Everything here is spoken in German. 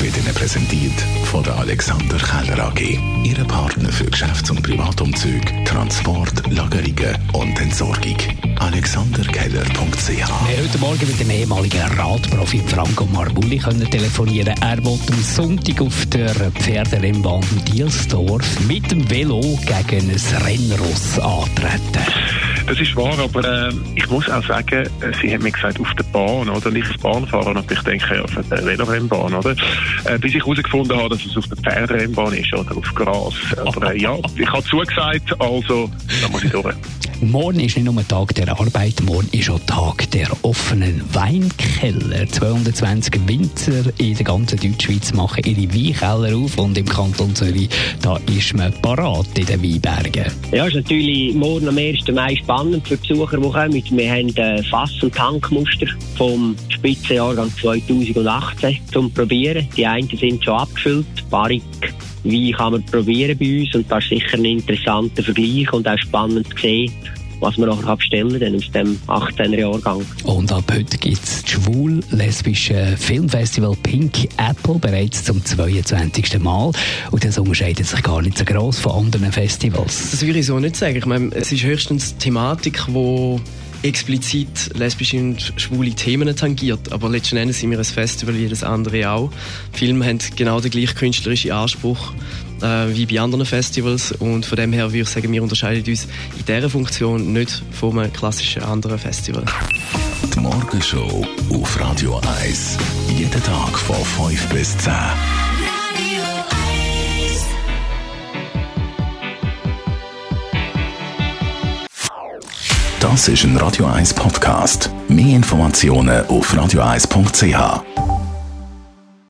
wird Ihnen präsentiert von der Alexander Keller AG. Ihre Partner für Geschäfts- und Privatumzug, Transport, Lagerungen und Entsorgung. AlexanderKeller.ch Wir haben heute Morgen mit dem ehemaligen Radprofi Franco Marbulli können telefonieren. Er wollte am Sonntag auf der Pferderennbahn Dielsdorf mit dem Velo gegen ein Rennross antreten. Das ist wahr, aber äh, ich muss auch sagen, äh, sie haben mir gesagt, auf der Bahn, oder? Nicht das Bahnfahren, aber ich denke auf der Velorennbahn, oder? Äh, bis ich herausgefunden habe, dass es auf der Pferderennbahn ist, oder? Auf Gras. Aber äh, ja, ich habe zugesagt, also, da muss ich durch. Morgen ist nicht nur Tag der Arbeit, morgen ist auch Tag der offenen Weinkeller. 220 Winzer in der ganzen Deutschschweiz machen ihre Weinkeller auf und im Kanton Zürich, da ist man parat in den Weinbergen. Ja, ist natürlich morgen am 1. Mai spannend für die Besucher, die kommen. Wir haben äh, Fass- und Tankmuster vom Spitzenjahrgang 2018 zum Probieren. Die einen sind schon abgefüllt, Barrik wie kann man probieren bei uns und das ist sicher ein interessanter Vergleich und auch spannend zu sehen, was man nachher bestellen kann aus dem 18er Jahrgang. Und ab heute gibt es das schwul-lesbische Filmfestival Pink Apple bereits zum 22. Mal. Und das unterscheidet sich gar nicht so gross von anderen Festivals. Das würde ich so nicht sagen. Ich meine, es ist höchstens Thematik, die explizit lesbische und schwule Themen tangiert. Aber letzten Endes sind wir ein Festival wie jedes andere auch. Filme haben genau den gleichen künstlerischen Anspruch äh, wie bei anderen Festivals. Und von dem her würde ich sagen, wir unterscheiden uns in dieser Funktion nicht von einem klassischen anderen Festival. Die Morgenshow auf Radio 1. Jeden Tag von 5 bis 10. Das ist ein Radio 1 Podcast. Mehr Informationen auf radio1.ch.